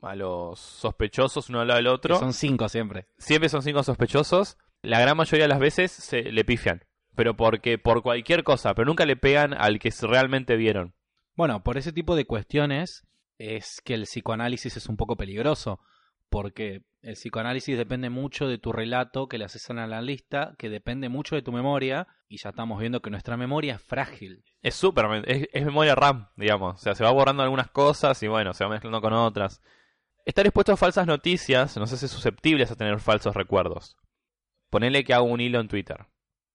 a los sospechosos uno al lado del Que otro, son cinco siempre. siempre son cinco sospechosos, la gran mayoría de las veces se le pifian, pero porque por cualquier cosa, pero nunca le pegan al que realmente vieron. Bueno, por ese tipo de cuestiones es que el psicoanálisis es un poco peligroso, porque el psicoanálisis depende mucho de tu relato que le haces al analista, que depende mucho de tu memoria, y ya estamos viendo que nuestra memoria es frágil. Es súper, es, es memoria RAM, digamos, o sea, se va borrando algunas cosas y bueno, se va mezclando con otras. Estar expuesto a falsas noticias nos hace susceptibles a tener falsos recuerdos. Ponele que hago un hilo en Twitter.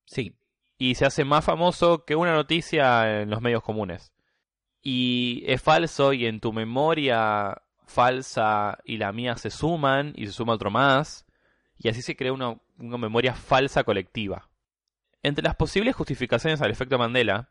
Sí, y se hace más famoso que una noticia en los medios comunes. Y es falso y en tu memoria falsa y la mía se suman y se suma otro más. Y así se crea una, una memoria falsa colectiva. Entre las posibles justificaciones al efecto Mandela,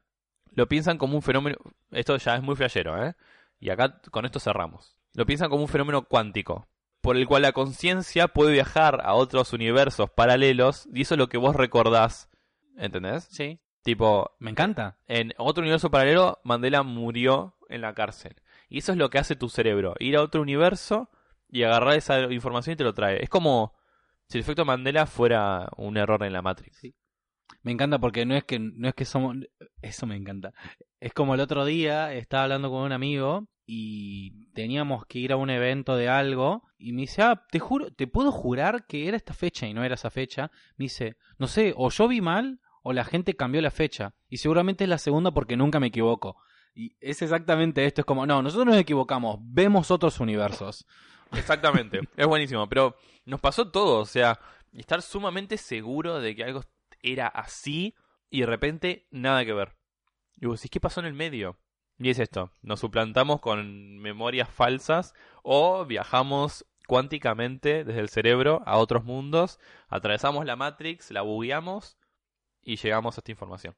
lo piensan como un fenómeno... Esto ya es muy flashero, ¿eh? Y acá con esto cerramos. Lo piensan como un fenómeno cuántico, por el cual la conciencia puede viajar a otros universos paralelos y eso es lo que vos recordás. ¿Entendés? sí, Tipo, me encanta. en otro universo paralelo, Mandela murió en la cárcel. Y eso es lo que hace tu cerebro, ir a otro universo y agarrar esa información y te lo trae. Es como si el efecto Mandela fuera un error en la Matrix. Me encanta porque no es que no es que somos eso me encanta. Es como el otro día estaba hablando con un amigo y teníamos que ir a un evento de algo y me dice, "Ah, te juro, te puedo jurar que era esta fecha y no era esa fecha." Me dice, "No sé, o yo vi mal o la gente cambió la fecha y seguramente es la segunda porque nunca me equivoco." Y es exactamente esto, es como, no, nosotros nos equivocamos, vemos otros universos. Exactamente, es buenísimo. Pero nos pasó todo, o sea, estar sumamente seguro de que algo era así y de repente nada que ver. Y vos decís, ¿qué pasó en el medio? Y es esto, nos suplantamos con memorias falsas o viajamos cuánticamente desde el cerebro a otros mundos, atravesamos la Matrix, la bugueamos y llegamos a esta información.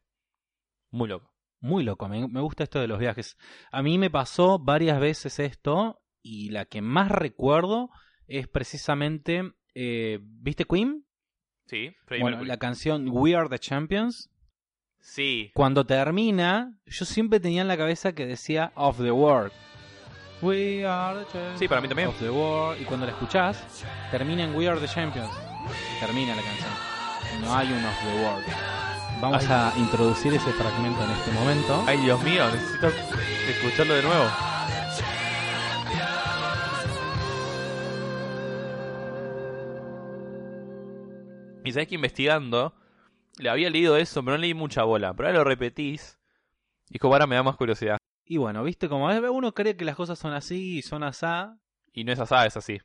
Muy loco. Muy loco, me, me gusta esto de los viajes. A mí me pasó varias veces esto y la que más recuerdo es precisamente, eh, ¿viste Queen? Sí, Bueno, Mercury. la canción We Are the Champions. Sí, Cuando termina, yo siempre tenía en la cabeza que decía Of the World. We are the champions. Sí, para mí también. Of the world. Y cuando la escuchás, termina en We are the champions. Termina la canción. No hay un Of the World. Vamos a introducir ese fragmento en este momento. Ay, Dios mío, necesito escucharlo de nuevo. Y sabes que investigando, le había leído eso, pero no leí mucha bola. Pero ahora lo repetís. Y como ahora me da más curiosidad. Y bueno, viste como uno cree que las cosas son así y son asá, Y no es asá, es así.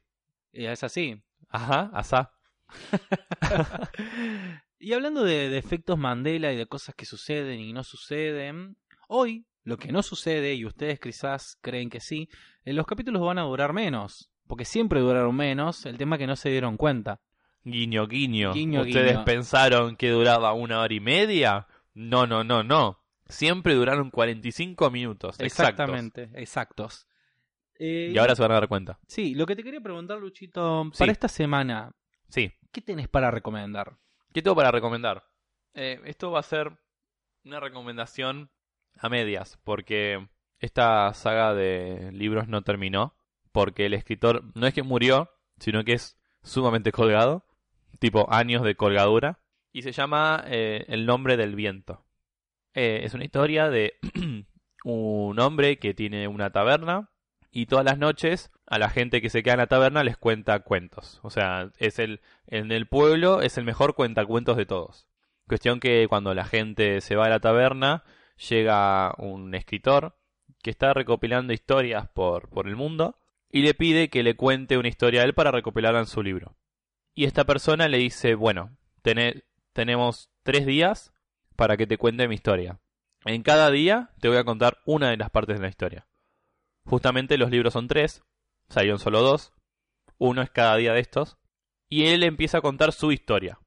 y es así. Ajá, asá. Y hablando de, de efectos Mandela y de cosas que suceden y no suceden, hoy lo que no sucede, y ustedes quizás creen que sí, eh, los capítulos van a durar menos, porque siempre duraron menos, el tema que no se dieron cuenta. Guiño, guiño. Guiño, ¿Ustedes guiño. pensaron que duraba una hora y media? No, no, no, no. Siempre duraron 45 minutos. Exactamente, exactos. Eh, Y ahora se van a dar cuenta. Sí, lo que te quería preguntar, Luchito, Sí. para esta semana, Sí. ¿qué tenés para recomendar? ¿Qué tengo para recomendar? Eh, esto va a ser una recomendación a medias, porque esta saga de libros no terminó, porque el escritor no es que murió, sino que es sumamente colgado, tipo años de colgadura, y se llama eh, El nombre del viento. Eh, es una historia de un hombre que tiene una taberna y todas las noches a la gente que se queda en la taberna les cuenta cuentos. O sea, es el en el pueblo es el mejor cuentacuentos de todos. Cuestión que cuando la gente se va a la taberna llega un escritor que está recopilando historias por, por el mundo y le pide que le cuente una historia a él para recopilarla en su libro. Y esta persona le dice, bueno, tenemos tres días para que te cuente mi historia. En cada día te voy a contar una de las partes de la historia. Justamente los libros son tres, salieron solo dos. Uno es cada día de estos. y él empieza a contar su historia.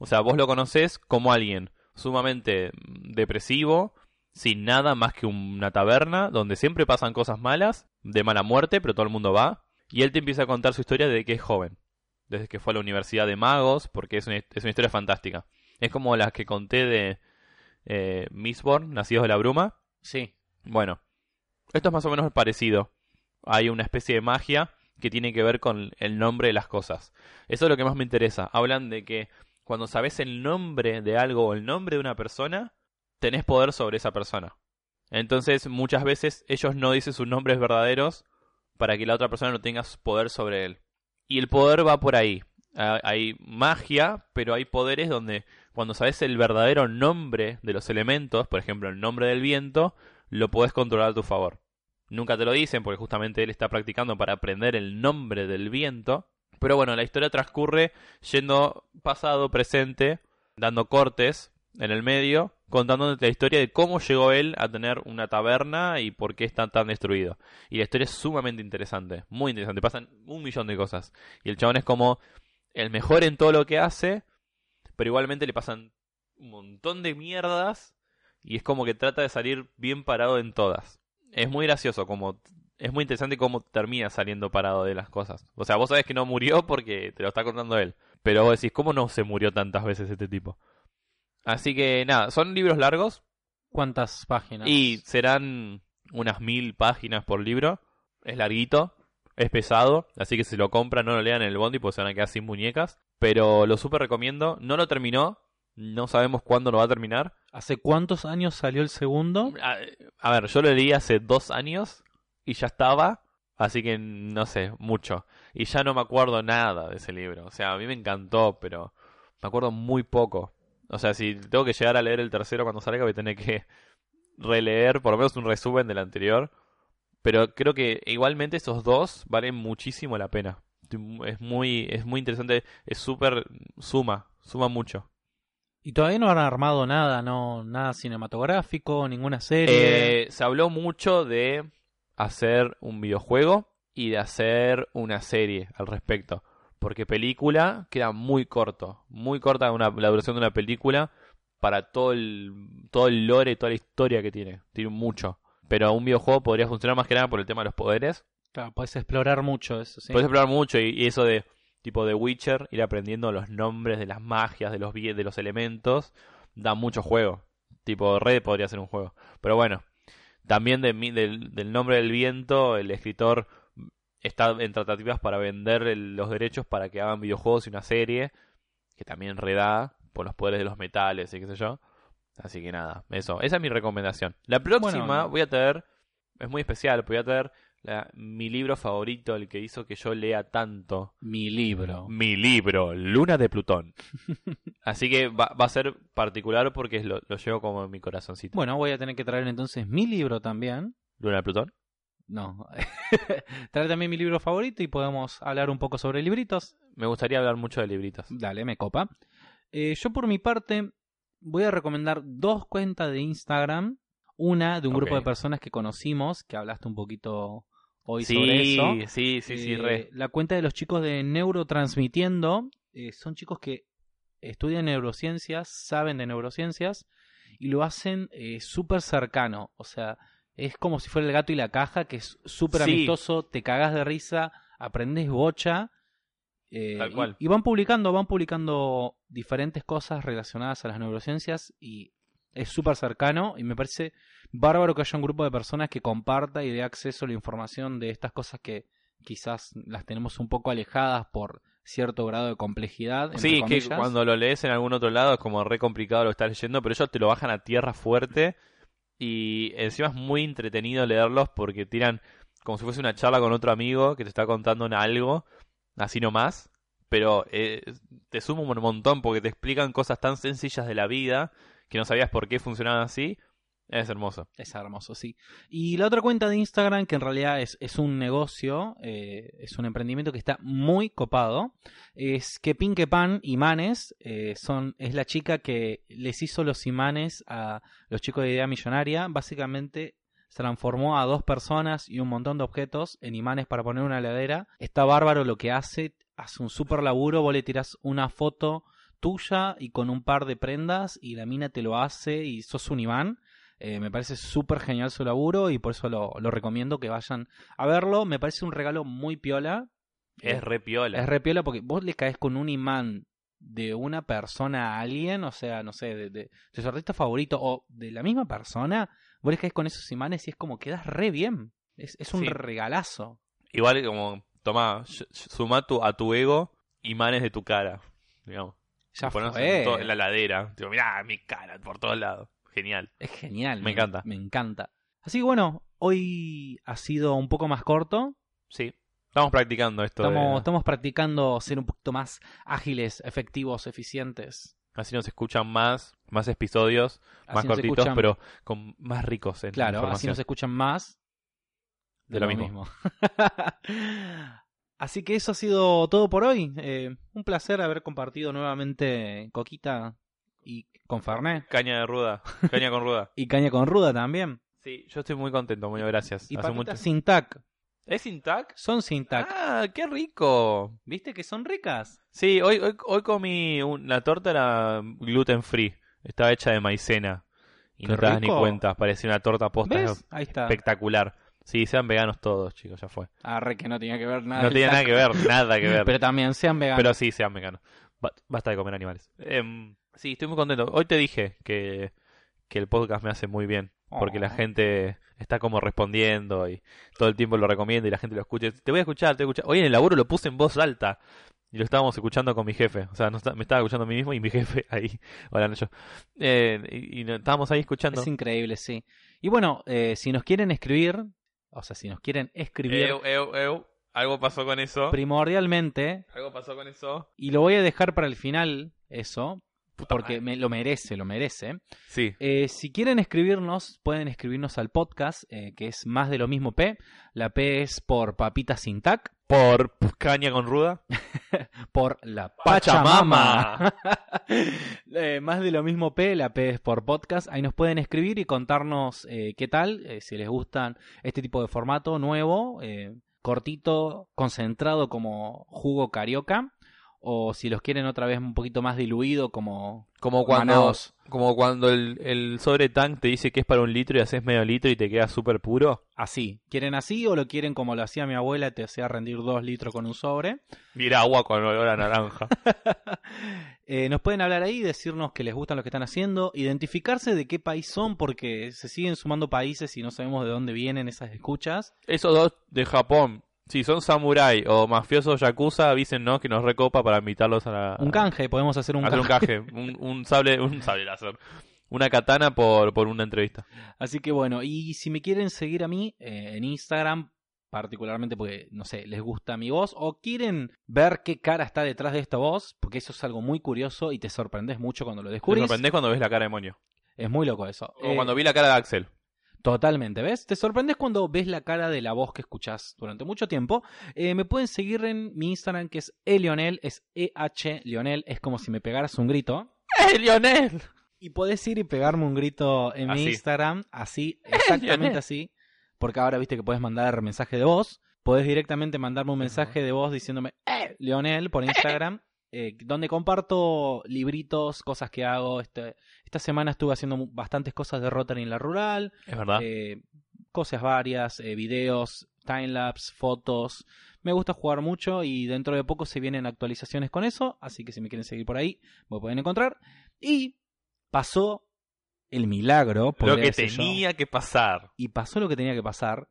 O sea, vos lo conocés como alguien sumamente depresivo, sin nada más que una taberna, donde siempre pasan cosas malas, de mala muerte, pero todo el mundo va. Y él te empieza a contar su historia desde que es joven, desde que fue a la Universidad de Magos, porque es una, es una historia fantástica. Es como las que conté de eh, Mistborn, Nacidos de la Bruma. Sí. Bueno, esto es más o menos parecido. Hay una especie de magia que tiene que ver con el nombre de las cosas. Eso es lo que más me interesa. Hablan de que cuando sabes el nombre de algo o el nombre de una persona, tenés poder sobre esa persona. Entonces, muchas veces ellos no dicen sus nombres verdaderos para que la otra persona no tenga poder sobre él. Y el poder va por ahí. Ah, hay magia, pero hay poderes donde cuando sabes el verdadero nombre de los elementos, por ejemplo el nombre del viento, lo puedes controlar a tu favor. Nunca te lo dicen porque justamente él está practicando para aprender el nombre del viento. Pero bueno, la historia transcurre yendo pasado, presente, dando cortes en el medio, contándote la historia de cómo llegó él a tener una taberna y por qué está tan destruido. Y la historia es sumamente interesante, muy interesante, pasan un millón de cosas. Y el chabón es como el mejor en todo lo que hace, pero igualmente le pasan un montón de mierdas y es como que trata de salir bien parado en todas. Es muy gracioso, como es muy interesante cómo termina saliendo parado de las cosas. O sea, vos sabés que no murió porque te lo está contando él, pero vos decís, ¿cómo no se murió tantas veces este tipo? Así que nada, son libros largos. ¿Cuántas páginas? Y serán unas mil páginas por libro. Es larguito, es pesado, así que si lo compran no lo lean en el bondi porque se van a quedar sin muñecas. Pero lo súper recomiendo. No lo terminó, no sabemos cuándo lo va a terminar. ¿Hace cuántos años salió el segundo? A, a ver, yo lo leí hace dos años y ya estaba, así que no sé, mucho. Y ya no me acuerdo nada de ese libro. O sea, a mí me encantó, pero me acuerdo muy poco. O sea, si tengo que llegar a leer el tercero cuando salga, voy a tener que releer por lo menos un resumen del anterior. Pero creo que igualmente esos dos valen muchísimo la pena. Es muy, es muy interesante, es súper, suma, suma mucho. Y todavía no han armado nada, no, nada cinematográfico, ninguna serie. Eh, se habló mucho de hacer un videojuego y de hacer una serie al respecto. Porque película queda muy corto, muy corta una, la duración de una película para todo el, todo el lore y toda la historia que tiene. Tiene mucho. Pero un videojuego podría funcionar más que nada por el tema de los poderes. Claro, puedes explorar mucho eso, sí. Puedes explorar mucho y, y eso de tipo de Witcher, ir aprendiendo los nombres de las magias, de los, de los elementos, da mucho juego. Tipo Red podría ser un juego. Pero bueno, también de, del, del, nombre del viento, el escritor está en tratativas para vender el, los derechos para que hagan videojuegos y una serie, que también reda por los poderes de los metales y qué sé yo. Así que nada, eso, esa es mi recomendación. La próxima bueno, voy a tener, es muy especial, voy a tener la, mi libro favorito, el que hizo que yo lea tanto. Mi libro. Mi libro, Luna de Plutón. Así que va, va, a ser particular porque lo, lo, llevo como en mi corazoncito. Bueno, voy a tener que traer entonces mi libro también. ¿Luna de Plutón? No. traer también mi libro favorito y podemos hablar un poco sobre libritos. Me gustaría hablar mucho de libritos. Dale, me copa. Eh, yo por mi parte voy a recomendar dos cuentas de Instagram. Una de un okay. grupo de personas que conocimos, que hablaste un poquito hoy sí, sobre eso. Sí, sí, sí, eh, re. La cuenta de los chicos de Neurotransmitiendo. Eh, son chicos que estudian neurociencias, saben de neurociencias y lo hacen eh, súper cercano. O sea, es como si fuera el gato y la caja, que es súper sí. amistoso, te cagas de risa, aprendes bocha. Eh, Tal cual. Y, y, van publicando, van publicando diferentes cosas relacionadas a las neurociencias y es súper cercano y me parece bárbaro que haya un grupo de personas que comparta y dé acceso a la información de estas cosas que quizás las tenemos un poco alejadas por cierto grado de complejidad. Sí, que cuando lo lees en algún otro lado es como re complicado lo estás leyendo, pero ellos te lo bajan a tierra fuerte y encima es muy entretenido leerlos porque tiran como si fuese una charla con otro amigo que te está contando algo, así nomás, pero eh, te suma un montón porque te explican cosas tan sencillas de la vida que no sabías por qué funcionaban así. Es hermoso. Es hermoso, sí. Y la otra cuenta de Instagram, que en realidad es, es un negocio, eh, es un emprendimiento que está muy copado, es que Pinque Pan Imanes eh, son, es la chica que les hizo los imanes a los chicos de Idea Millonaria. Básicamente transformó a dos personas y un montón de objetos en imanes para poner una heladera. Está bárbaro lo que hace. hace un super laburo, vos le tirás una foto tuya y con un par de prendas y la mina te lo hace y sos un imán. Eh, me parece súper genial su laburo y por eso lo, lo recomiendo que vayan a verlo. Me parece un regalo muy piola. Es re piola. Es re piola porque vos le caes con un imán de una persona a alguien, o sea, no sé, de, de, de su artista favorito o de la misma persona, vos le caes con esos imanes y es como quedas re bien. Es, es un Sí. regalazo. Igual como, toma, suma tu, a tu ego imanes de tu cara, digamos. Ya fue. En, todo- en la ladera. Digo, mirá, mi cara por todos lados. Genial. Es genial. Me encanta. Me encanta. Así que bueno, hoy ha sido un poco más corto. Sí. Estamos practicando esto. de- Estamos, practicando ser un poquito más ágiles, efectivos, eficientes. Así nos escuchan más, más episodios, más Así cortitos, escuchan- pero con más ricos en Claro, así nos escuchan más De lo mismo. así que eso ha sido todo por hoy. Eh, un placer haber compartido nuevamente Coquita y con Fernet. Caña de ruda, caña con ruda. Y Caña con Ruda también. Sí, yo estoy muy contento, muy gracias. Y Hace mucho- sin tac. ¿Es sin tac? Son sin tac. Ah, qué rico. ¿Viste que son ricas? Sí, hoy, hoy, hoy comí un- la torta era gluten free. Estaba hecha de maicena. Y Qué no te das ni cuenta, parecía una torta posta ¿Ves? Ahí está. espectacular. Sí, sean veganos todos, chicos, ya fue. Arre, que no tenía que ver nada. No tiene nada que ver, nada que ver. Pero también sean veganos. Pero sí, sean veganos. Ba- Basta de comer animales. Em, sí, estoy muy contento. Hoy te dije que, que el podcast me hace muy bien. Porque la Oh. gente está como respondiendo y todo el tiempo lo recomienda y la gente lo escucha. Te voy a escuchar, te voy a escuchar. Hoy en el laburo lo puse en voz alta. Y lo estábamos escuchando con mi jefe. O sea, no está- me estaba escuchando a mí mismo y mi jefe ahí. Hola, no yo. Eh, y, y estábamos ahí escuchando. Es increíble, sí. Y bueno, eh, si nos quieren escribir, o sea, si nos quieren escribir Eu, eu, eu. Algo pasó con eso. primordialmente, Algo pasó con eso. y lo voy a dejar para el final, eso, porque me, lo merece, lo merece. Sí. Eh, si quieren escribirnos, pueden escribirnos al podcast, eh, que es más de lo mismo P. La P es por Papita Sin Tac, Por caña con ruda. por la Pachamama. Eh, más de lo mismo P, la P es por podcast. Ahí nos pueden escribir y contarnos eh, qué tal, eh, si les gustan este tipo de formato nuevo, eh, cortito, concentrado como jugo carioca, o si los quieren otra vez un poquito más diluido como Como cuando, Manaos. como cuando el, el sobre tank te dice que es para un litro y haces medio litro y te queda súper puro. así. ¿Quieren así o lo quieren como lo hacía mi abuela, te hacía rendir dos litros con un sobre? Mira agua con olor a naranja. Eh, nos pueden hablar ahí, decirnos que les gustan lo que están haciendo, identificarse de qué país son, porque se siguen sumando países y no sabemos de dónde vienen esas escuchas. Esos dos de Japón, si son samurái o mafiosos yakuza, avísennos que nos recopa para invitarlos a la... Un canje, podemos hacer un hacer un canje. un, un sable, un sable láser. Una katana por, por una entrevista. Así que bueno, y si me quieren seguir a mí eh, en Instagram, particularmente porque, no sé, les gusta mi voz, o quieren ver qué cara está detrás de esta voz, porque eso es algo muy curioso y te sorprendes mucho cuando lo Te descubrís. sorprendés cuando ves la cara de Monio. Es muy loco eso. Eh, cuando vi la cara de Axel. Totalmente, ¿ves? Te sorprendes cuando ves la cara de la voz que escuchás durante mucho tiempo. Eh, me pueden seguir en mi Instagram que es elionel, es EH Lionel, es como si me pegaras un grito. ¡Eh, Lionel! Y podés ir y pegarme un grito en mi. Instagram, así, exactamente así, porque ahora viste que puedes mandar mensaje de voz. Podés directamente mandarme un mensaje de voz diciéndome, ¡Eh, Lionel, por Instagram, eh, donde comparto libritos, cosas que hago. Este, esta semana estuve haciendo bastantes cosas de Rotary en la rural. Es verdad. Eh, cosas varias, eh, videos, timelapse, fotos. Me gusta jugar mucho y dentro de poco se vienen actualizaciones con eso, así que si me quieren seguir por ahí, me pueden encontrar. Y pasó el milagro, Lo que yo, tenía que pasar. y pasó lo que tenía que pasar.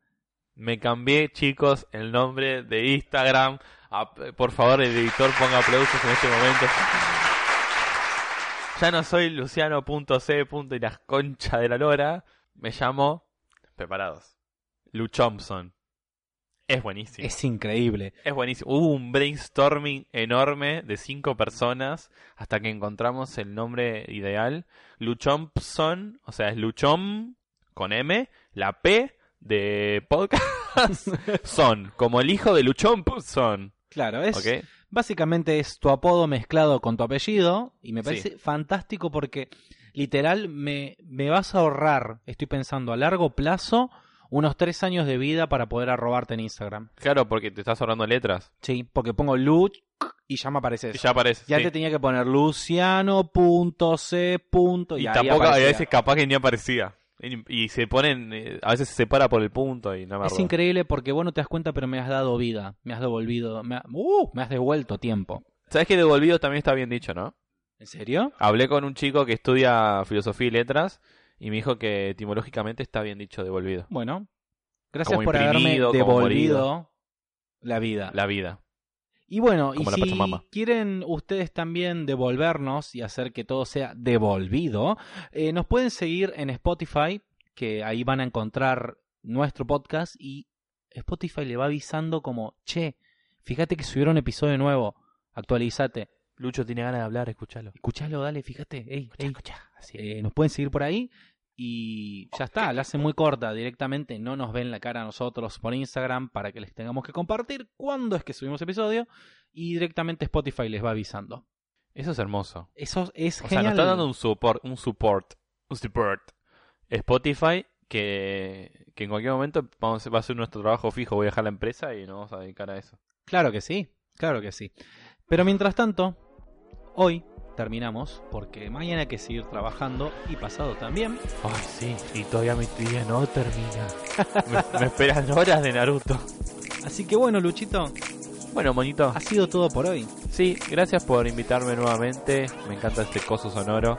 Me cambié, chicos, el nombre de Instagram. Por favor, el editor ponga aplausos en este momento. Ya no soy Luciano.c. y las concha de la lora. Me llamo. Preparados. Luchompson. Es buenísimo. Es increíble. Es buenísimo. Hubo un brainstorming enorme de cinco personas hasta que encontramos el nombre ideal. Luchompson, o sea, es Luchom con M, la P de podcast son, como el hijo de Luchompson. Claro, es básicamente es tu apodo mezclado con tu apellido y me Sí. parece fantástico porque literal me, me vas a ahorrar, estoy pensando a largo plazo, unos tres años de vida para poder arrobarte en Instagram. Claro, porque te estás ahorrando letras. Sí, porque pongo Lu y ya me aparece Y eso. ya aparece. Ya sí. te tenía que poner Luciano.c. Y, Y ahí tampoco, a aparecía. veces capaz que ni aparecía. Y, se ponen, eh, a veces se separa por el punto y no me Es increíble porque vos no te das cuenta, pero me has dado vida, me has devolvido, me, ha- uh, me has devuelto tiempo. ¿Sabes que devolvido también está bien dicho, no? ¿En serio? Hablé con un chico que estudia filosofía y letras y me dijo que etimológicamente está bien dicho devolvido. Bueno, gracias Como por haberme devolvido la vida. La vida. Y bueno, y Como si Pachamama. quieren ustedes también devolvernos y hacer que todo sea devolvido, eh, nos pueden seguir en Spotify, que ahí van a encontrar nuestro podcast y Spotify le va avisando como, che, fíjate que subieron episodio nuevo, actualizate. Lucho tiene ganas de hablar, escúchalo. Escuchalo, dale, fíjate. Ey, ey. Así Eh, nos pueden seguir por ahí y ya está, la hacen muy corta directamente, no nos ven la cara a nosotros por Instagram para que les tengamos que compartir cuándo es que subimos episodio y directamente Spotify les va avisando. Eso es hermoso. Eso es O sea, genial. nos está dando un support, un support, un support. Spotify que, que en cualquier momento vamos, va a ser nuestro trabajo fijo. Voy a dejar la empresa y nos vamos a dedicar a eso. Claro que sí, claro que sí. Pero mientras tanto, hoy terminamos porque mañana hay que seguir trabajando y pasado también. Ay, sí, y todavía mi día no termina. me, me esperan horas de Naruto. Así que bueno, Luchito, Bueno, monito. ha sido todo por hoy. Sí, gracias por invitarme nuevamente. Me encanta este coso sonoro.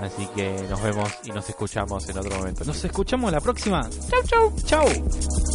Así que nos vemos y nos escuchamos en otro momento. Nos escuchamos la próxima. Chau, chau. Chau.